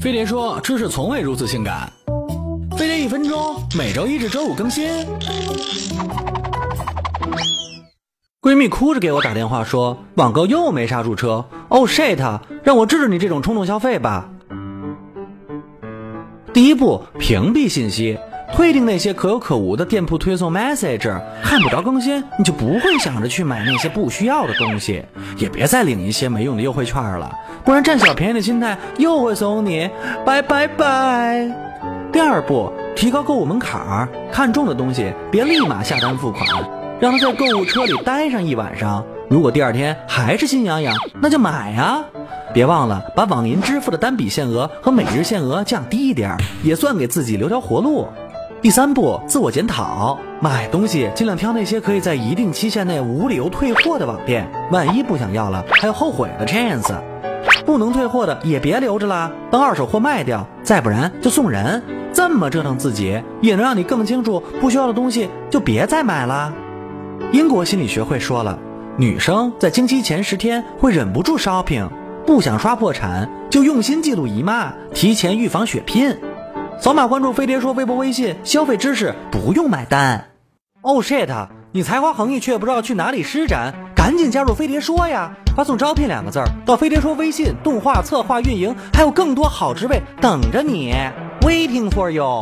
飞碟说：“知识从未如此性感。”飞碟一分钟，每周一至周五更新。闺蜜哭着给我打电话说：“网购又没刹住车。”Oh shit！让我治治你这种冲动消费吧。第一步，屏蔽信息，退订那些可有可无的店铺推送 message。看不着更新，你就不会想着去买那些不需要的东西，也别再领一些没用的优惠券了，不然占小便宜的心态又会怂你。拜拜拜。第二步，提高购物门槛，看中的东西别立马下单付款，让他在购物车里待上一晚上。如果第二天还是心痒痒，那就买呀。别忘了把网银支付的单笔限额和每日限额降低一点，也算给自己留条活路。第三步，自我检讨，买东西尽量挑那些可以在一定期限内无理由退货的网店，万一不想要了，还有后悔的 chance。不能退货的也别留着啦，当二手货卖掉，再不然就送人。这么折腾自己，也能让你更清楚不需要的东西就别再买啦。英国心理学会说了，女生在经期前十天会忍不住 shopping。不想刷破产，就用心记录姨妈，提前预防血拼。扫码关注飞碟说微博、微信，消费知识不用买单。Oh shit！你才华横溢却不知道去哪里施展，赶紧加入飞碟说呀！发送“招聘”两个字儿到飞碟说微信，动画策划、运营，还有更多好职位等着你，waiting for you。